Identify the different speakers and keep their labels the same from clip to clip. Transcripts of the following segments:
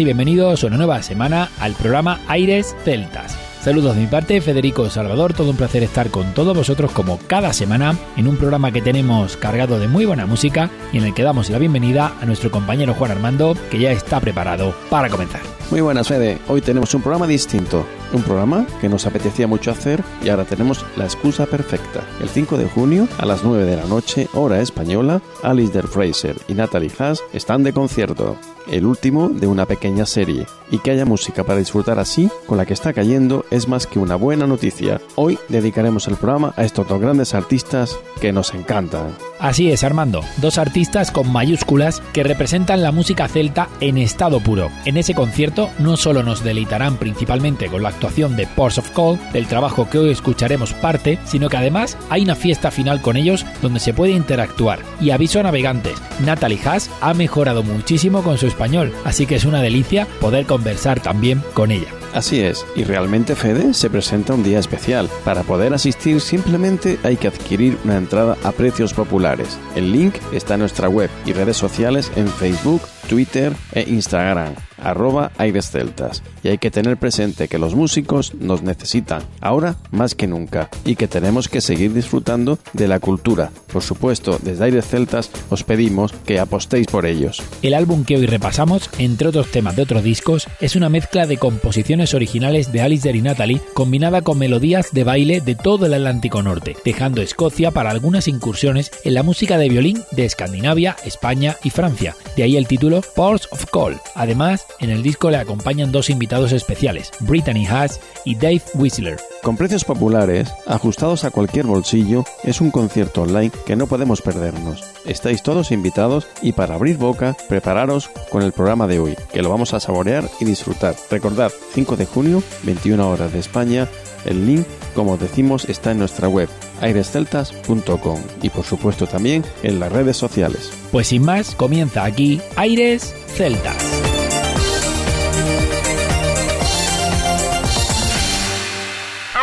Speaker 1: Y bienvenidos una nueva semana al programa Aires Celtas. Saludos de mi parte, Federico Salvador, todo un placer estar con todos vosotros como cada semana en un programa que tenemos cargado de muy buena música y en el que damos la bienvenida a nuestro compañero Juan Armando, que ya está preparado para comenzar.
Speaker 2: Muy buenas, Fede. Hoy tenemos un programa distinto. Un programa que nos apetecía mucho hacer y ahora tenemos la excusa perfecta. El 5 de junio, a las 9 de la noche, hora española, Alice Fraser y Natalie Haas están de concierto el último de una pequeña serie, y que haya música para disfrutar así, con la que está cayendo, es más que una buena noticia. Hoy dedicaremos el programa a estos dos grandes artistas que nos encantan.
Speaker 1: Así es, Armando, dos artistas con mayúsculas que representan la música celta en estado puro. En ese concierto no solo nos deleitarán principalmente con la actuación de Ports of Call, del trabajo que hoy escucharemos parte, sino que además hay una fiesta final con ellos donde se puede interactuar. Y aviso a navegantes, Natalie Haas ha mejorado muchísimo con su español, así que es una delicia poder conversar también con ella.
Speaker 2: Así es, y realmente Fede se presenta un día especial. Para poder asistir simplemente hay que adquirir una entrada a precios populares. El link está en nuestra web y redes sociales en Facebook, Twitter e Instagram arroba Aires Celtas. Y hay que tener presente que los músicos nos necesitan ahora más que nunca y que tenemos que seguir disfrutando de la cultura. Por supuesto, desde Aires Celtas os pedimos que apostéis por ellos.
Speaker 1: El álbum que hoy repasamos, entre otros temas de otros discos, es una mezcla de composiciones originales de Alice y Natalie combinada con melodías de baile de todo el Atlántico Norte, dejando Escocia para algunas incursiones en la música de violín de Escandinavia, España y Francia. De ahí el título Ports of Call. Además, en el disco le acompañan dos invitados especiales, Brittany Haas y Dave Whistler.
Speaker 2: Con precios populares, ajustados a cualquier bolsillo, es un concierto online que no podemos perdernos. Estáis todos invitados y para abrir boca, prepararos con el programa de hoy, que lo vamos a saborear y disfrutar. Recordad, 5 de junio, 21 horas de España, el link, como decimos, está en nuestra web airesceltas.com y por supuesto también en las redes sociales.
Speaker 1: Pues sin más, comienza aquí Aires Celtas.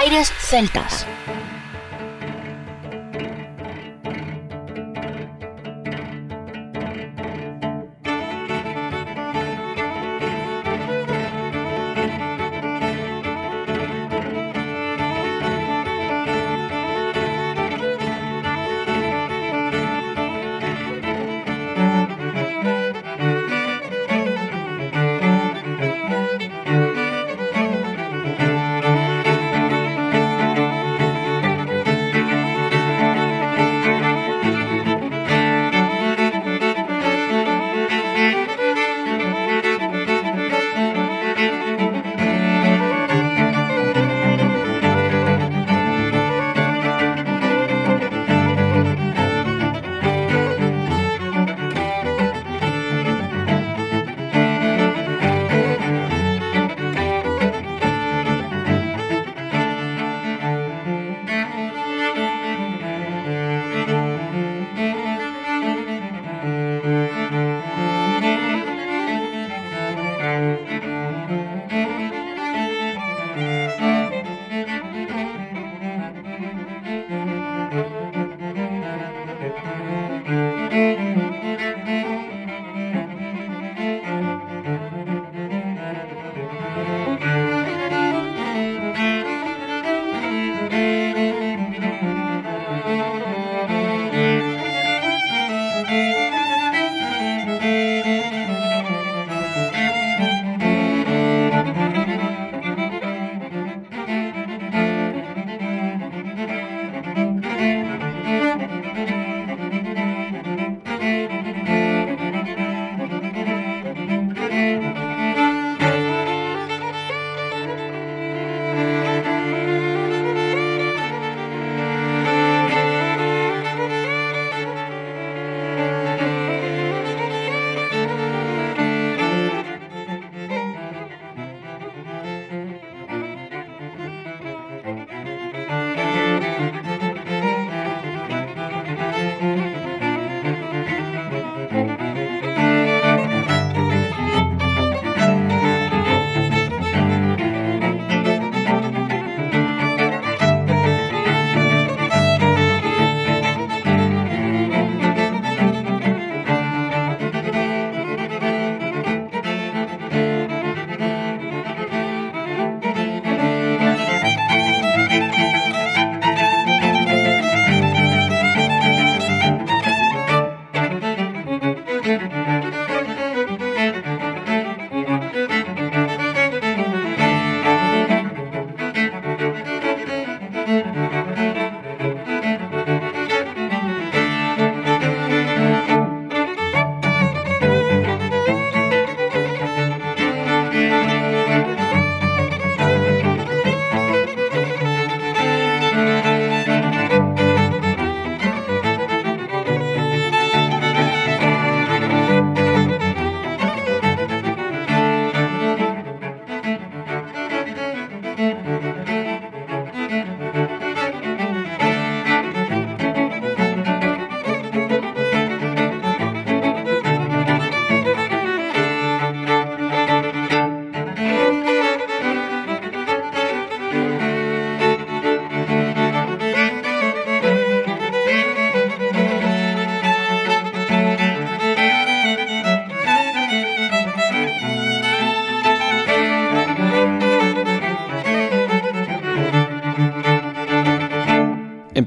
Speaker 3: Aires Celtas.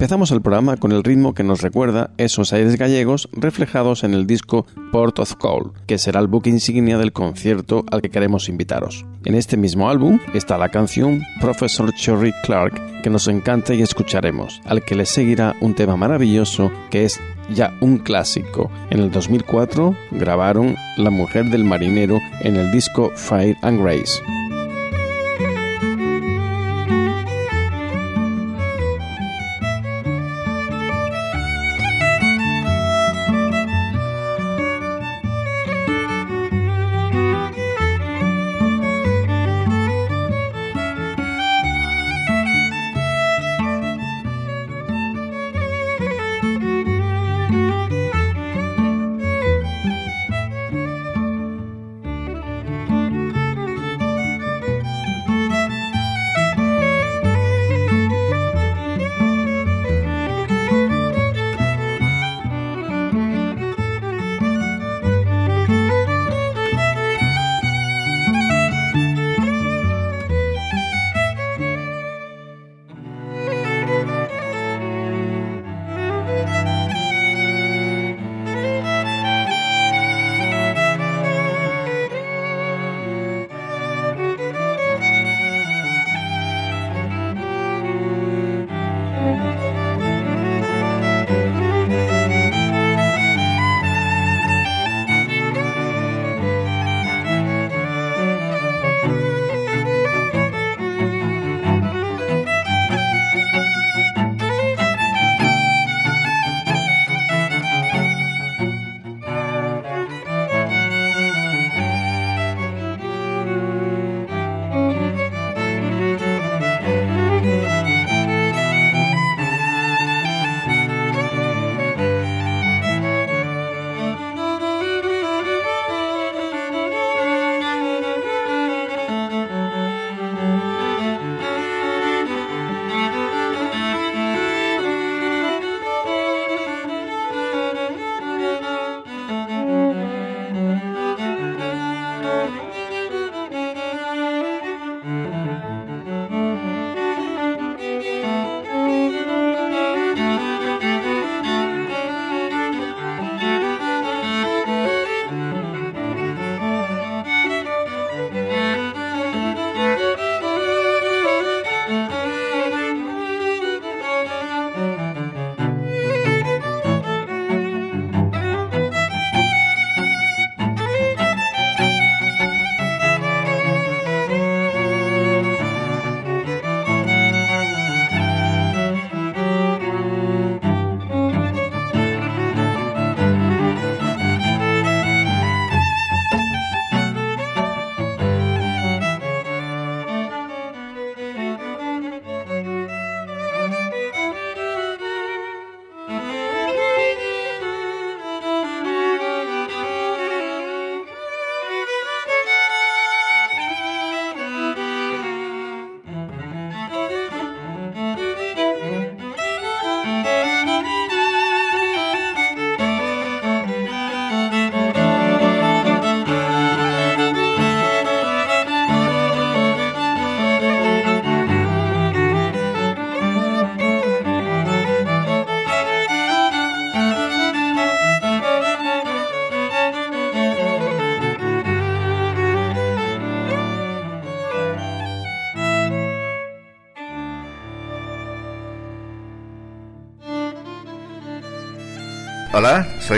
Speaker 2: Empezamos el programa con el ritmo que nos recuerda esos aires gallegos reflejados en el disco Port of Call, que será el buque insignia del concierto al que queremos invitaros. En este mismo álbum está la canción Professor Cherry Clark, que nos encanta y escucharemos, al que le seguirá un tema maravilloso que es ya un clásico. En el 2004 grabaron La mujer del marinero en el disco Fire and Grace.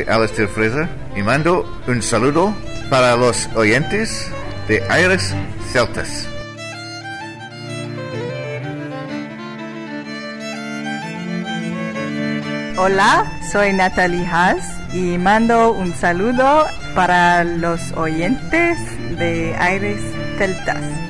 Speaker 4: Soy Alistair Fraser y mando un saludo para los oyentes de Aires Celtas.
Speaker 5: Hola, soy Natalie Haas y mando un saludo para los oyentes de Aires Celtas.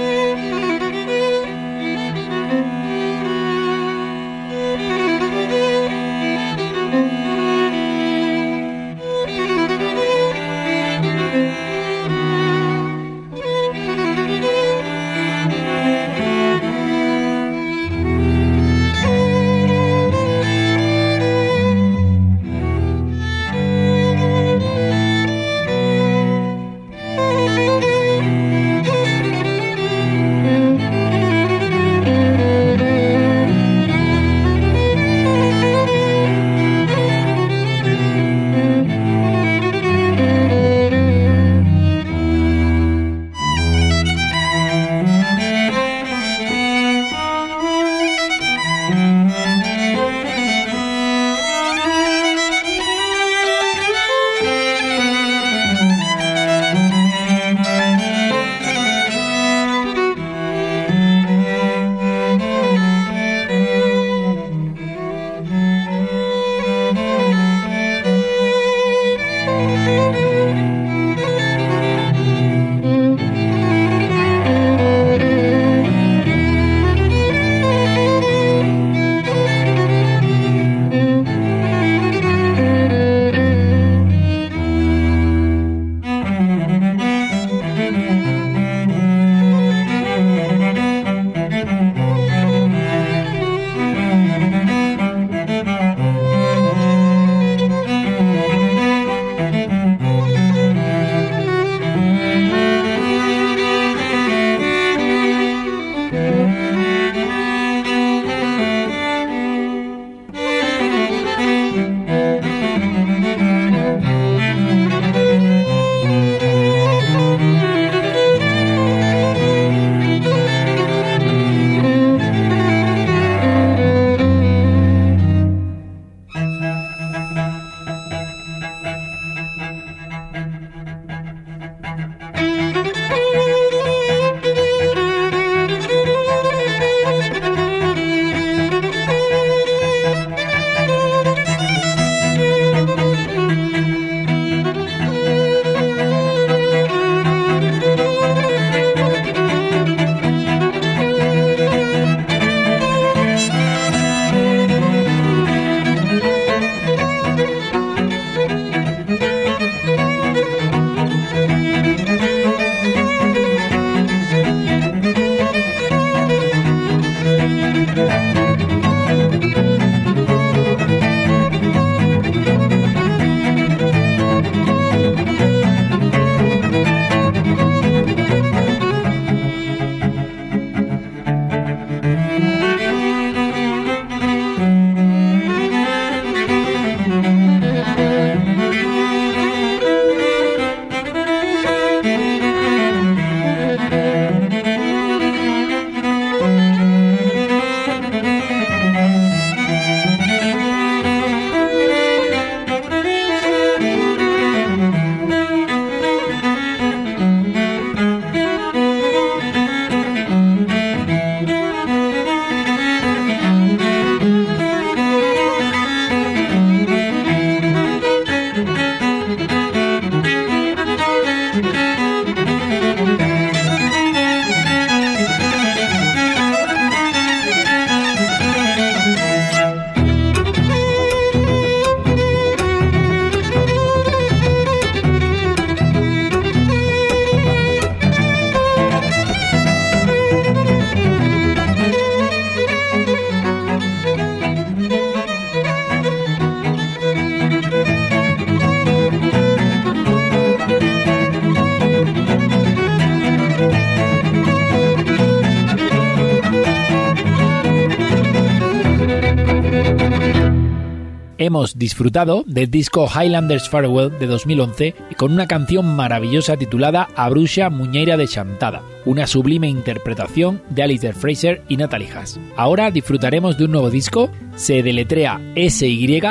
Speaker 1: Hemos disfrutado del disco Highlanders Farewell de 2011 con una canción maravillosa titulada Abruxa Muñeira de Chantada, una sublime interpretación de Alistair Fraser y Natalie Haas. Ahora disfrutaremos de un nuevo disco, se deletrea S-Y-Z-Y-G-Y,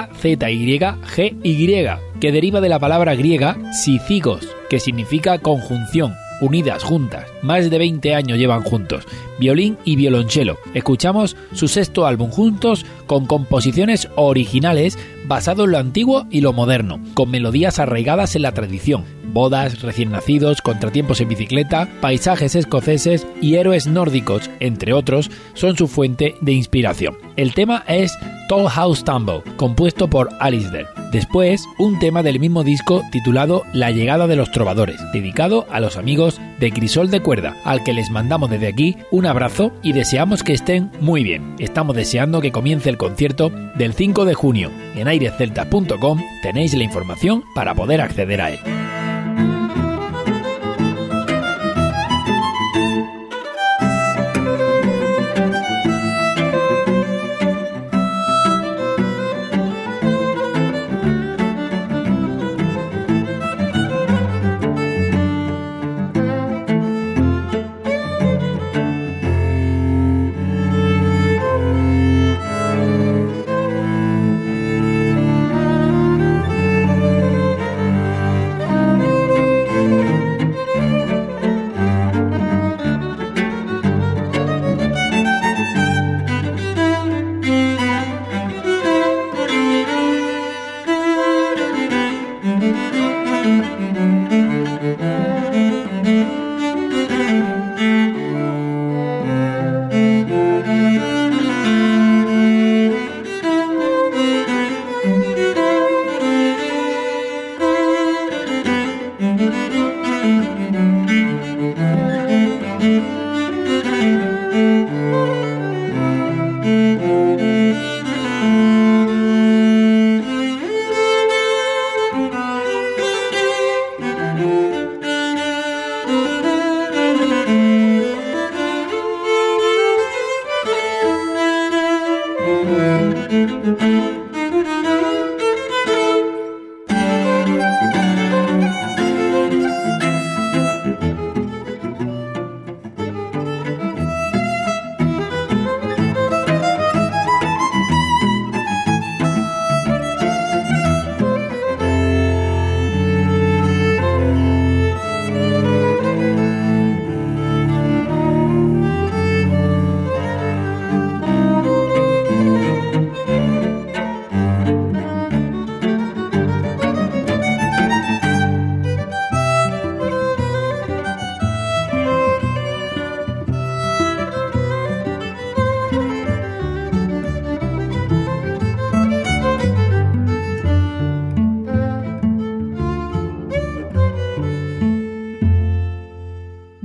Speaker 1: que deriva de la palabra griega Sicigos, que significa conjunción, unidas, juntas. Más de 20 años llevan juntos, violín y violonchelo. Escuchamos su sexto álbum juntos con composiciones originales basado en lo antiguo y lo moderno, con melodías arraigadas en la tradición. Bodas, recién nacidos, contratiempos en bicicleta, paisajes escoceses y héroes nórdicos, entre otros, son su fuente de inspiración. El tema es Tall House Tumble, compuesto por Alistair. Después, un tema del mismo disco titulado La llegada de los trovadores, dedicado a los amigos de Crisol de Cuerda, al que les mandamos desde aquí un abrazo y deseamos que estén muy bien. Estamos deseando que comience el concierto del 5 de junio. En airecelta.com tenéis la información para poder acceder a él.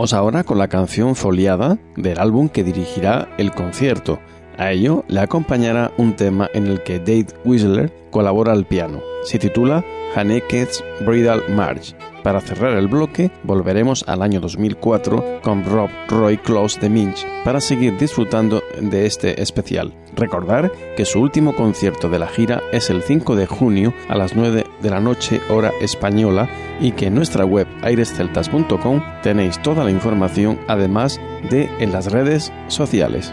Speaker 2: Vamos ahora con la canción foliada del álbum que dirigirá el concierto. A ello le acompañará un tema en el que Dave Whistler colabora al piano. Se titula Haneke's Bridal March para cerrar el bloque, volveremos al año 2004 con Rob Roy Close de Minch para seguir disfrutando de este especial. Recordar que su último concierto de la gira es el 5 de junio a las 9 de la noche hora española y que en nuestra web airesceltas.com tenéis toda la información además de en las redes sociales.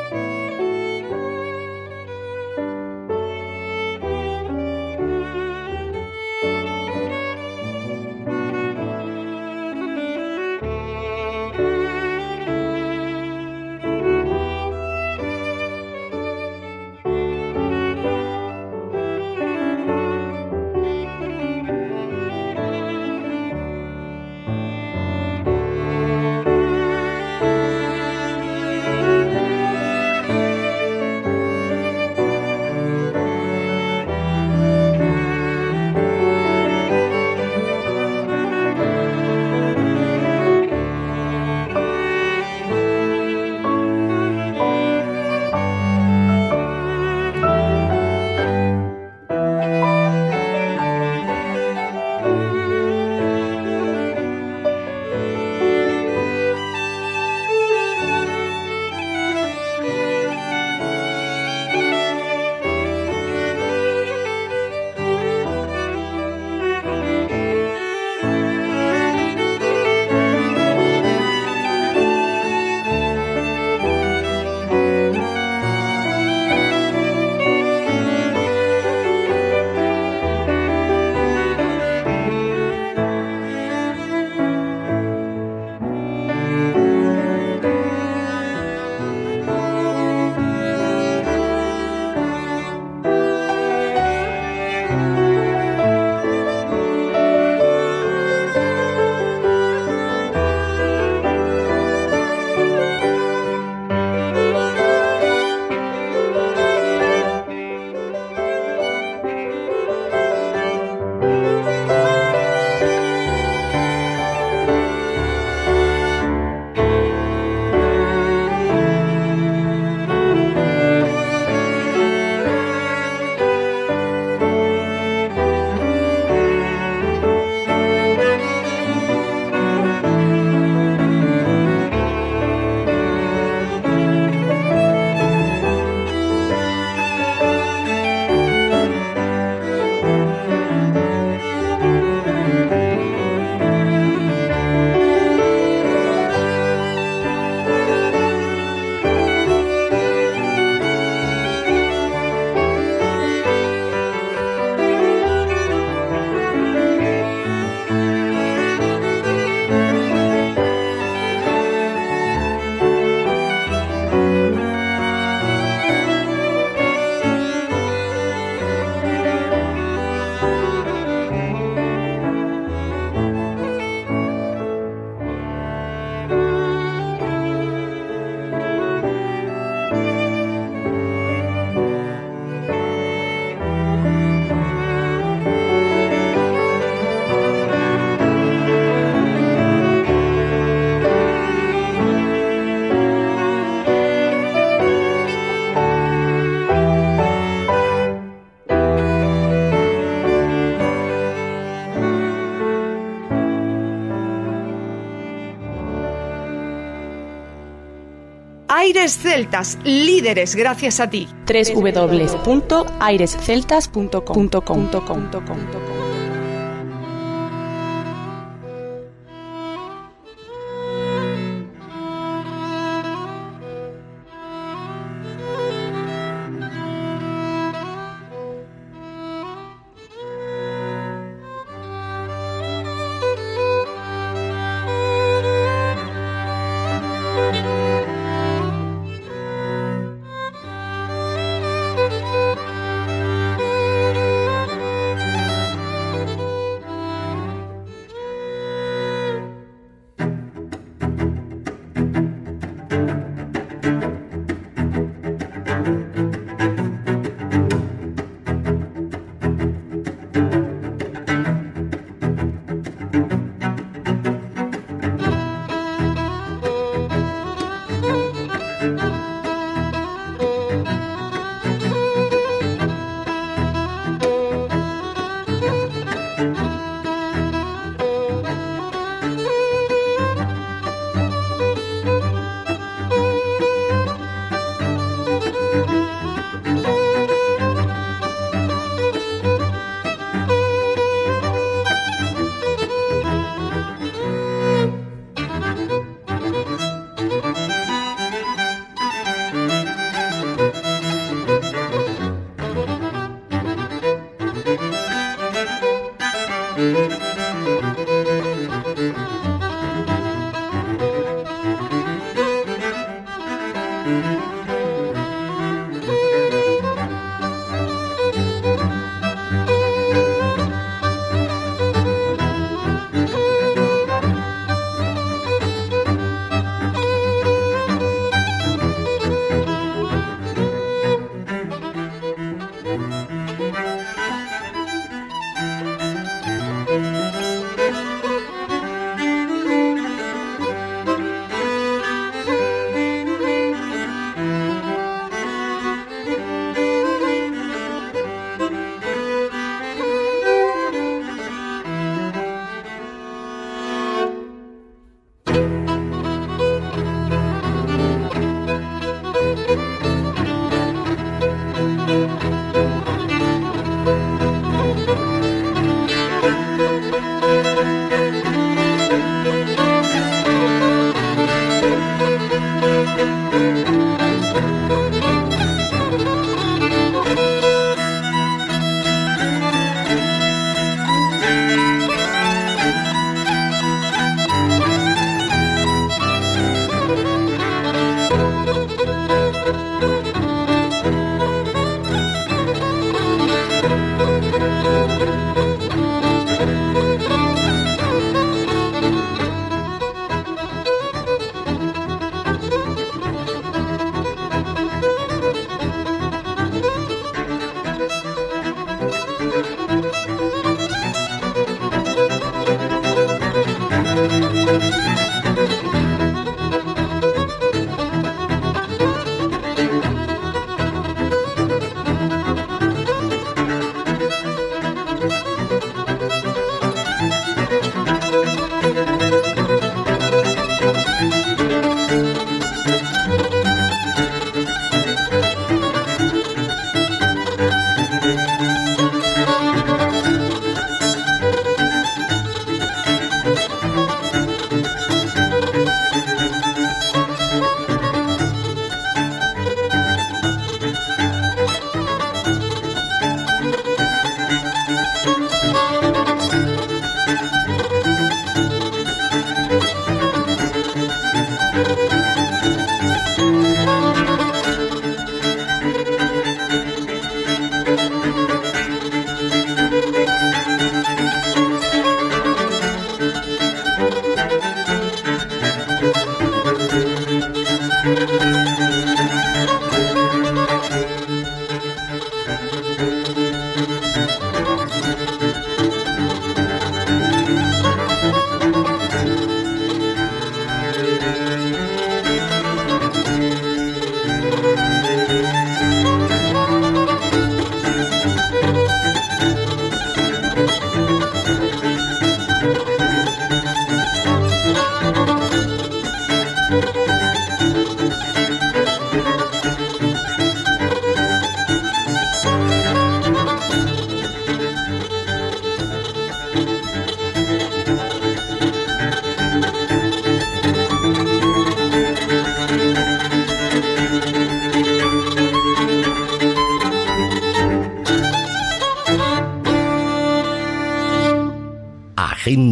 Speaker 6: Aires Celtas, líderes gracias a ti.
Speaker 7: www.airesceltas.com.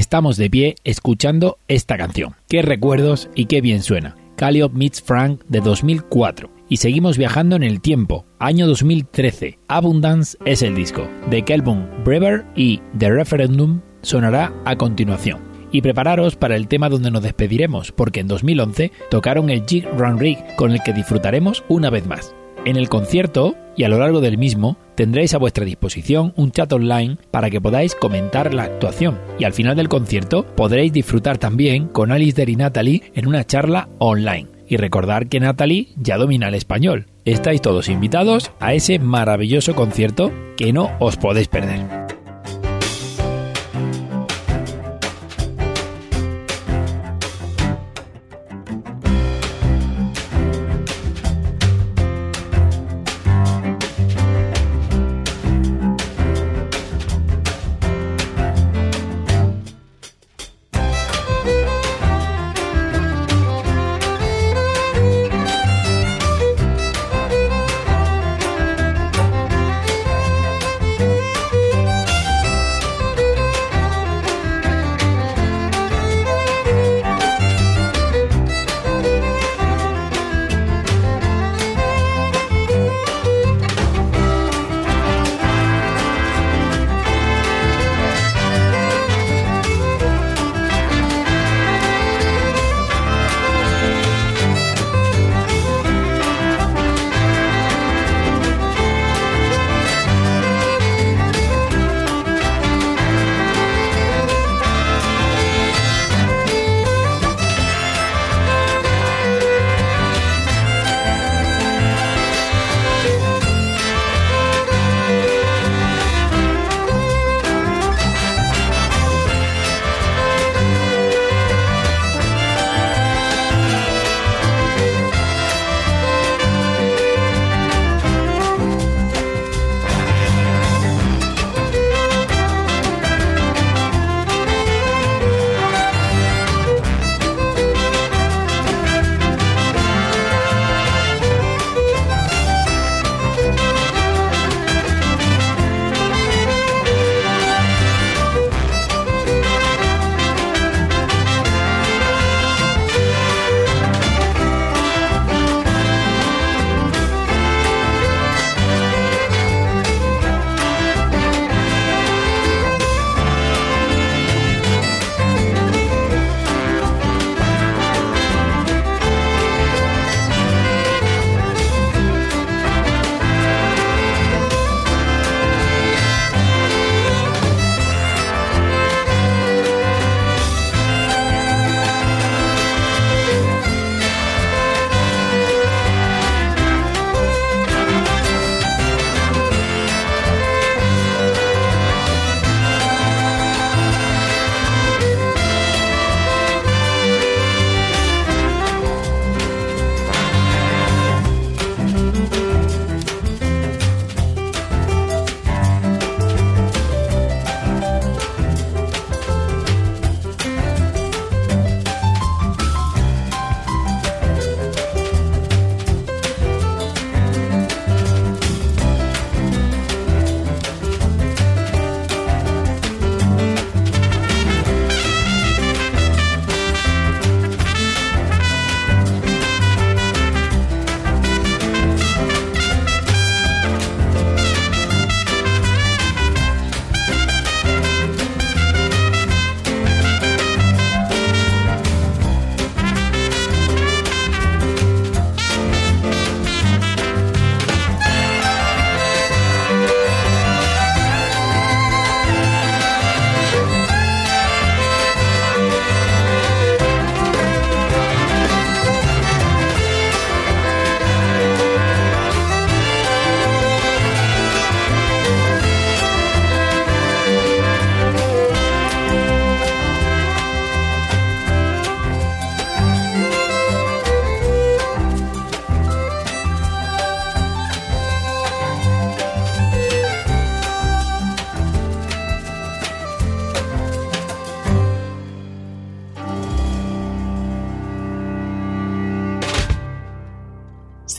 Speaker 1: Estamos de pie escuchando esta canción. Qué recuerdos y qué bien suena. Calliope Meets Frank de 2004. Y seguimos viajando en el tiempo. Año 2013. Abundance es el disco. De Kelvin Brever y The Referendum sonará a continuación. Y prepararos para el tema donde nos despediremos, porque en 2011 tocaron el Jig Run Rig con el que disfrutaremos una vez más. En el concierto y a lo largo del mismo tendréis a vuestra disposición un chat online para que podáis comentar la actuación y al final del concierto podréis disfrutar también con Alistair y Natalie en una charla online. Y recordar que Natalie ya domina el español. Estáis todos invitados a ese maravilloso concierto que no os podéis perder.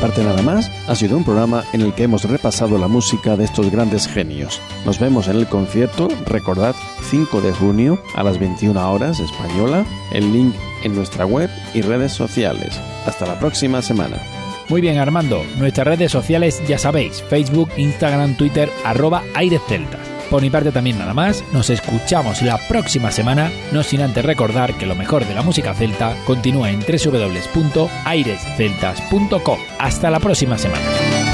Speaker 2: Parte nada más, ha sido un programa en el que hemos repasado la música de estos grandes genios. Nos vemos en el concierto, recordad, 5 de junio a las 21 horas española, el link en nuestra web y redes sociales. Hasta la próxima semana.
Speaker 1: Muy bien, Armando. Nuestras redes sociales ya sabéis, Facebook, Instagram, Twitter, arroba Aires. Por mi parte también nada más, nos escuchamos la próxima semana, no sin antes recordar que lo mejor de la música celta continúa en www.airesceltas.com. Hasta la próxima semana.